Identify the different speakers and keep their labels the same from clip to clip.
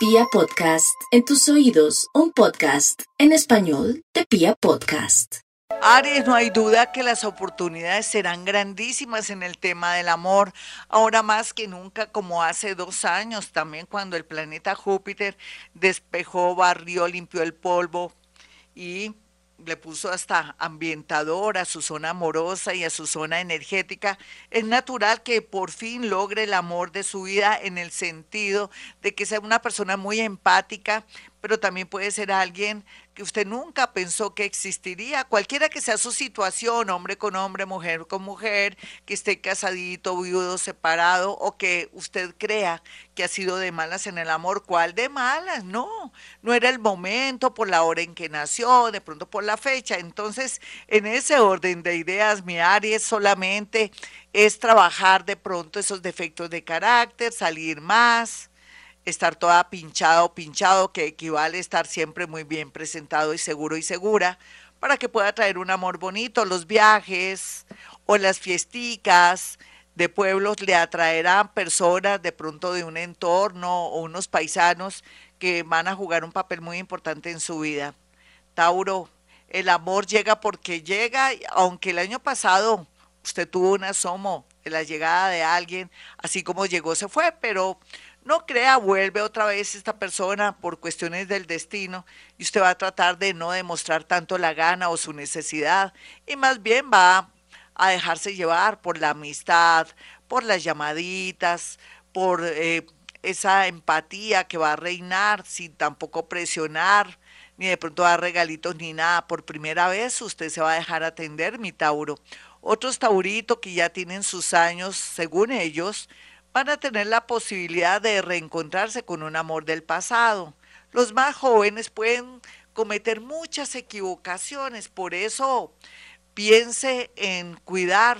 Speaker 1: Pia Podcast, en tus oídos, un podcast en español de Pia Podcast.
Speaker 2: Aries, no hay duda que las oportunidades serán grandísimas en el tema del amor, ahora más que nunca como hace dos años, también cuando el planeta Júpiter despejó, barrió, limpió el polvo y le puso hasta ambientador a su zona amorosa y a su zona energética, es natural que por fin logre el amor de su vida en el sentido de que sea una persona muy empática, pero también puede ser alguien usted nunca pensó que existiría, cualquiera que sea su situación, hombre con hombre, mujer con mujer, que esté casadito, viudo, separado, o que usted crea que ha sido de malas en el amor, ¿cuál de malas? No, no era el momento por la hora en que nació, de pronto por la fecha. Entonces, en ese orden de ideas, mi Aries solamente es trabajar de pronto esos defectos de carácter, salir más, estar toda pinchada pinchado, que equivale a estar siempre muy bien presentado y seguro y segura, para que pueda traer un amor bonito. Los viajes o las fiesticas de pueblos le atraerán personas de pronto de un entorno o unos paisanos que van a jugar un papel muy importante en su vida. Tauro, el amor llega porque llega, aunque el año pasado usted tuvo un asomo de la llegada de alguien, así como llegó se fue, pero no crea, vuelve otra vez esta persona por cuestiones del destino y usted va a tratar de no demostrar tanto la gana o su necesidad y más bien va a dejarse llevar por la amistad, por las llamaditas, por eh, esa empatía que va a reinar sin tampoco presionar, ni de pronto dar regalitos ni nada. Por primera vez usted se va a dejar atender, mi Tauro. Otros Tauritos que ya tienen sus años, según ellos, van a tener la posibilidad de reencontrarse con un amor del pasado. Los más jóvenes pueden cometer muchas equivocaciones, por eso piense en cuidar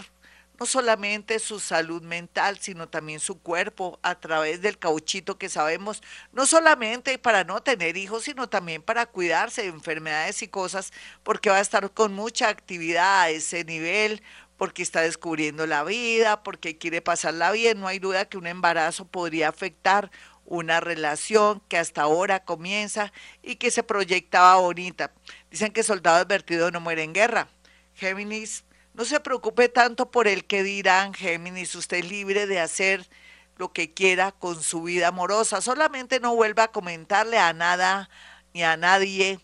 Speaker 2: no solamente su salud mental, sino también su cuerpo a través del cauchito que sabemos, no solamente para no tener hijos, sino también para cuidarse de enfermedades y cosas, porque va a estar con mucha actividad a ese nivel, porque está descubriendo la vida, porque quiere pasarla bien. No hay duda que un embarazo podría afectar una relación que hasta ahora comienza y que se proyectaba bonita. Dicen que soldado advertido no muere en guerra. Géminis, no se preocupe tanto por el que dirán, Géminis, usted es libre de hacer lo que quiera con su vida amorosa. Solamente no vuelva a comentarle a nada ni a nadie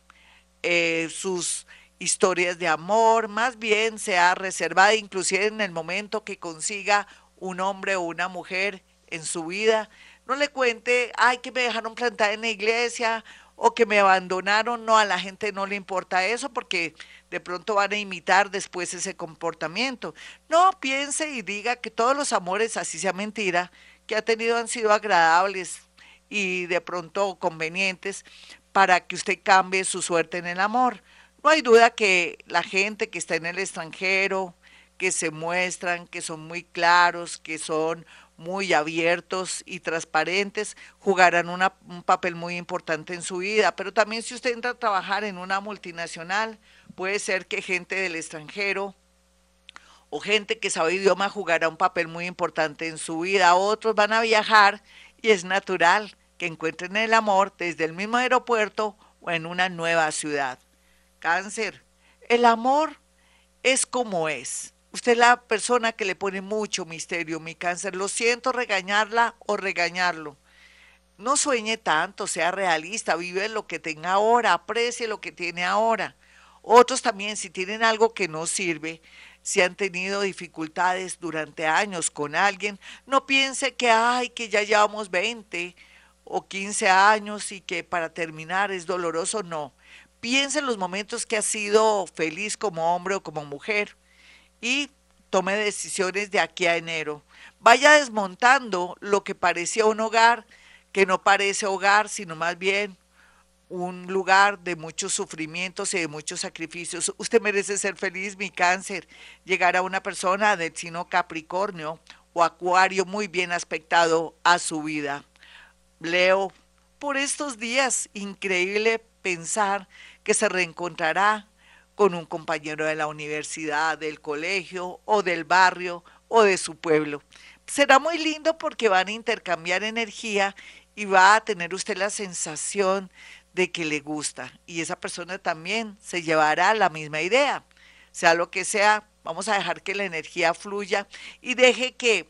Speaker 2: eh, sus historias de amor, más bien sea reservada inclusive en el momento que consiga un hombre o una mujer en su vida. No le cuente, ay, que me dejaron plantar en la iglesia o que me abandonaron. No, a la gente no le importa eso porque de pronto van a imitar después ese comportamiento. No, piense y diga que todos los amores, así sea mentira, que ha tenido han sido agradables y de pronto convenientes para que usted cambie su suerte en el amor. No hay duda que la gente que está en el extranjero, que se muestran, que son muy claros, que son muy abiertos y transparentes, jugarán un papel muy importante en su vida. Pero también si usted entra a trabajar en una multinacional, puede ser que gente del extranjero o gente que sabe idioma jugará un papel muy importante en su vida. Otros van a viajar y es natural que encuentren el amor desde el mismo aeropuerto o en una nueva ciudad. Cáncer, el amor es como es. Usted es la persona que le pone mucho misterio, mi cáncer. Lo siento regañarla o regañarlo. No sueñe tanto, sea realista, vive lo que tenga ahora, aprecie lo que tiene ahora. Otros también, si tienen algo que no sirve, si han tenido dificultades durante años con alguien, no piense que, ay, que ya llevamos 20 o 15 años y que para terminar es doloroso. No, piense en los momentos que ha sido feliz como hombre o como mujer y tome decisiones de aquí a enero. Vaya desmontando lo que parecía un hogar, que no parece hogar, sino más bien un lugar de muchos sufrimientos y de muchos sacrificios. Usted merece ser feliz, mi cáncer, llegar a una persona del signo Capricornio o Acuario muy bien aspectado a su vida. Leo, por estos días, increíble pensar que se reencontrará con un compañero de la universidad, del colegio o del barrio o de su pueblo. Será muy lindo porque van a intercambiar energía y va a tener usted la sensación de que le gusta y esa persona también se llevará la misma idea. Sea lo que sea, vamos a dejar que la energía fluya y deje que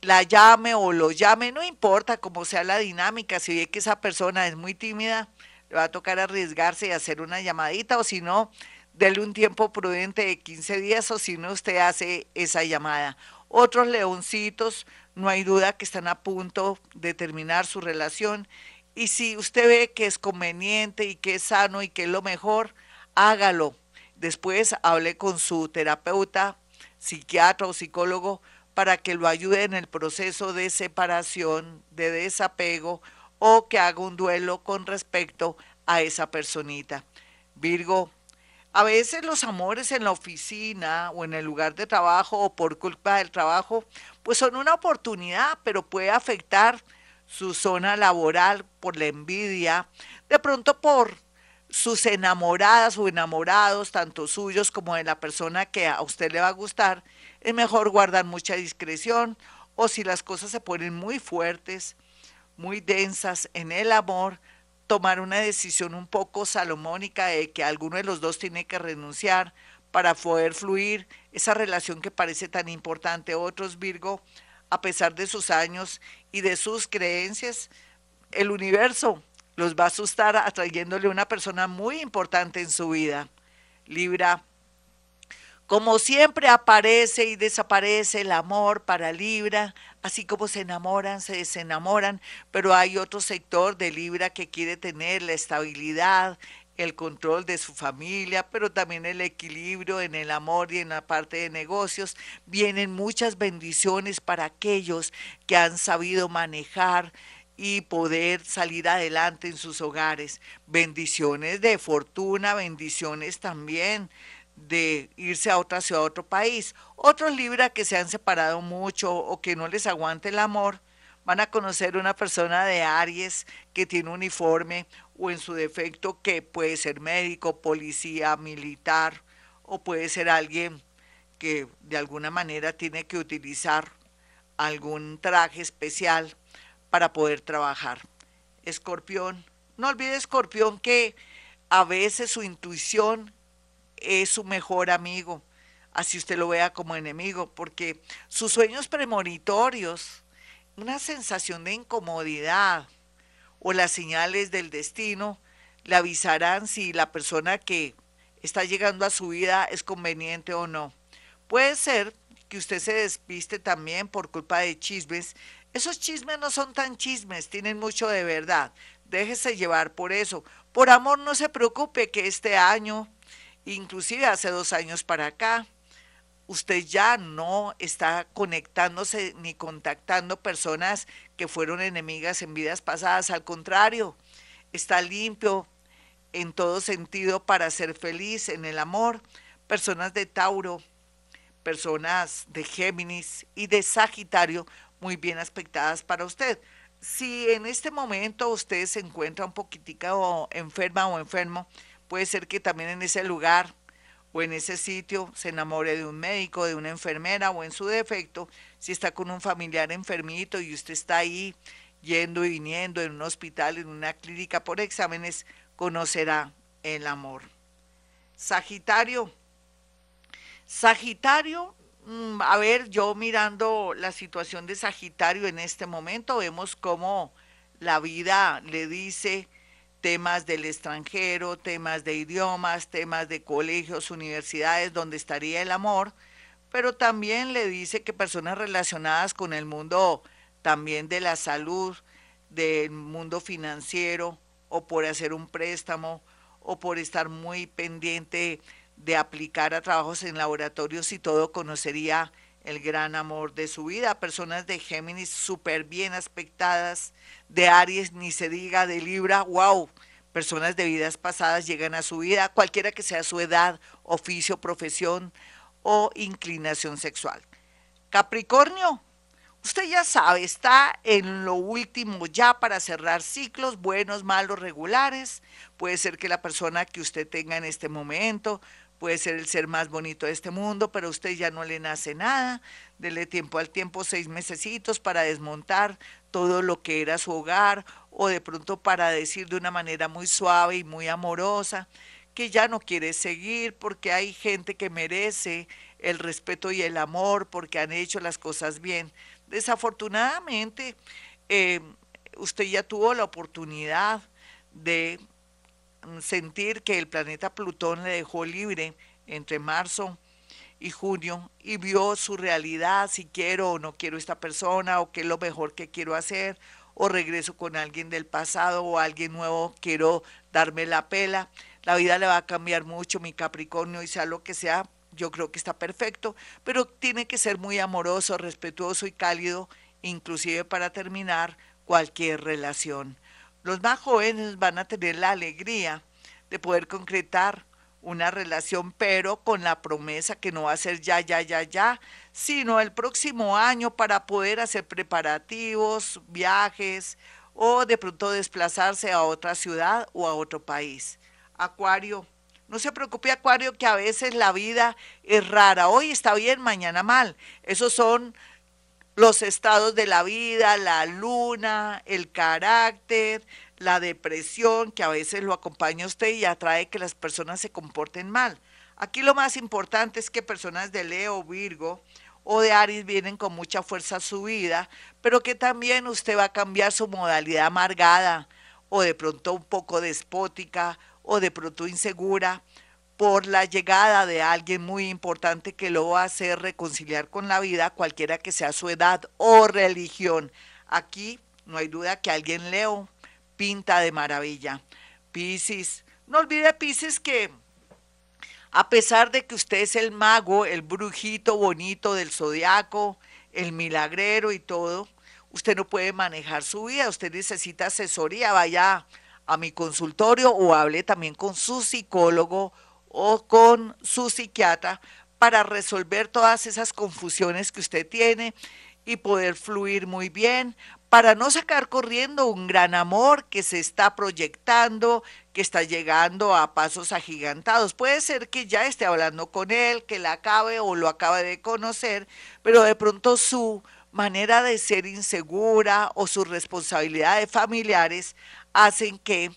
Speaker 2: la llame o lo llame, no importa cómo sea la dinámica, si ve que esa persona es muy tímida, le va a tocar arriesgarse y hacer una llamadita o si no, dele un tiempo prudente de 15 días o si no, usted hace esa llamada. Otros leoncitos no hay duda que están a punto de terminar su relación y si usted ve que es conveniente y que es sano y que es lo mejor, hágalo. Después hable con su terapeuta, psiquiatra o psicólogo para que lo ayude en el proceso de separación, de desapego o que haga un duelo con respecto a esa personita. Virgo, a veces los amores en la oficina o en el lugar de trabajo o por culpa del trabajo, pues son una oportunidad, pero puede afectar su zona laboral por la envidia, de pronto por sus enamoradas o enamorados, tanto suyos como de la persona que a usted le va a gustar, es mejor guardar mucha discreción o si las cosas se ponen muy fuertes, muy densas en el amor, tomar una decisión un poco salomónica de que alguno de los dos tiene que renunciar para poder fluir esa relación que parece tan importante. Otros, Virgo, a pesar de sus años y de sus creencias, el universo los va a asustar atrayéndole una persona muy importante en su vida. Libra, como siempre aparece y desaparece el amor para Libra, así como se enamoran, se desenamoran, pero hay otro sector de Libra que quiere tener la estabilidad, el control de su familia, pero también el equilibrio en el amor y en la parte de negocios. Vienen muchas bendiciones para aquellos que han sabido manejar y poder salir adelante en sus hogares. Bendiciones de fortuna, bendiciones también de irse a otra ciudad, a otro país. Otros Libra que se han separado mucho o que no les aguante el amor, van a conocer una persona de Aries que tiene uniforme o en su defecto que puede ser médico, policía, militar o puede ser alguien que de alguna manera tiene que utilizar algún traje especial para poder trabajar. Escorpión, no olvide Escorpión que a veces su intuición es su mejor amigo, así usted lo vea como enemigo, porque sus sueños premonitorios, una sensación de incomodidad o las señales del destino le avisarán si la persona que está llegando a su vida es conveniente o no. Puede ser que usted se despiste también por culpa de chismes. Esos chismes no son tan chismes, tienen mucho de verdad. Déjese llevar por eso. Por amor no se preocupe que este año inclusive hace dos años para acá, usted ya no está conectándose ni contactando personas que fueron enemigas en vidas pasadas, al contrario, está limpio en todo sentido para ser feliz en el amor. Personas de Tauro, personas de Géminis y de Sagitario muy bien aspectadas para usted. Si en este momento usted se encuentra un poquitica o enferma o enfermo, Puede ser que también en ese lugar o en ese sitio se enamore de un médico, de una enfermera o en su defecto, si está con un familiar enfermito y usted está ahí yendo y viniendo en un hospital, en una clínica por exámenes, conocerá el amor. Sagitario. Sagitario, mm, a ver, yo mirando la situación de Sagitario en este momento, vemos cómo la vida le dice temas del extranjero, temas de idiomas, temas de colegios, universidades, donde estaría el amor, pero también le dice que personas relacionadas con el mundo también de la salud, del mundo financiero, o por hacer un préstamo, o por estar muy pendiente de aplicar a trabajos en laboratorios y todo, conocería el gran amor de su vida. Personas de Géminis súper bien aspectadas, de Aries ni se diga, de Libra, wow. Personas de vidas pasadas llegan a su vida, cualquiera que sea su edad, oficio, profesión o inclinación sexual. Capricornio, usted ya sabe, está en lo último ya para cerrar ciclos, buenos, malos, regulares. Puede ser que la persona que usted tenga en este momento puede ser el ser más bonito de este mundo, pero a usted ya no le nace nada. Dele tiempo al tiempo, seis mesecitos para desmontar todo lo que era su hogar o de pronto para decir de una manera muy suave y muy amorosa que ya no quiere seguir porque hay gente que merece el respeto y el amor porque han hecho las cosas bien. Desafortunadamente, eh, usted ya tuvo la oportunidad de sentir que el planeta Plutón le dejó libre entre marzo y junio y vio su realidad, si quiero o no quiero esta persona, o qué es lo mejor que quiero hacer, o regreso con alguien del pasado o alguien nuevo, quiero darme la pela. La vida le va a cambiar mucho, mi Capricornio, y sea lo que sea, yo creo que está perfecto, pero tiene que ser muy amoroso, respetuoso y cálido, inclusive para terminar cualquier relación. Los más jóvenes van a tener la alegría de poder concretar una relación, pero con la promesa que no va a ser ya, ya, ya, ya, sino el próximo año para poder hacer preparativos, viajes o de pronto desplazarse a otra ciudad o a otro país. Acuario, no se preocupe Acuario que a veces la vida es rara, hoy está bien, mañana mal. Esos son los estados de la vida, la luna, el carácter, la depresión que a veces lo acompaña usted y atrae que las personas se comporten mal. Aquí lo más importante es que personas de Leo, Virgo o de Aries vienen con mucha fuerza a su vida, pero que también usted va a cambiar su modalidad amargada o de pronto un poco despótica o de pronto insegura por la llegada de alguien muy importante que lo va a hacer reconciliar con la vida, cualquiera que sea su edad o religión. Aquí no hay duda que alguien Leo pinta de maravilla. Piscis, no olvide Piscis que a pesar de que usted es el mago, el brujito bonito del zodiaco, el milagrero y todo, usted no puede manejar su vida, usted necesita asesoría, vaya a mi consultorio o hable también con su psicólogo o con su psiquiatra para resolver todas esas confusiones que usted tiene y poder fluir muy bien, para no sacar corriendo un gran amor que se está proyectando, que está llegando a pasos agigantados. Puede ser que ya esté hablando con él, que la acabe o lo acabe de conocer, pero de pronto su manera de ser insegura o sus responsabilidades familiares hacen que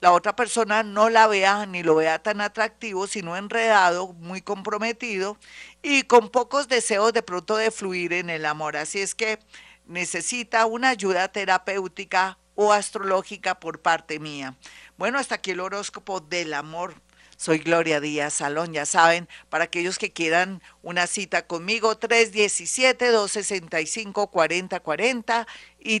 Speaker 2: la otra persona no la vea ni lo vea tan atractivo, sino enredado, muy comprometido y con pocos deseos de pronto de fluir en el amor. Así es que necesita una ayuda terapéutica o astrológica por parte mía. Bueno, hasta aquí el horóscopo del amor. Soy Gloria Díaz Salón, ya saben, para aquellos que quieran una cita conmigo, 317-265-4040 y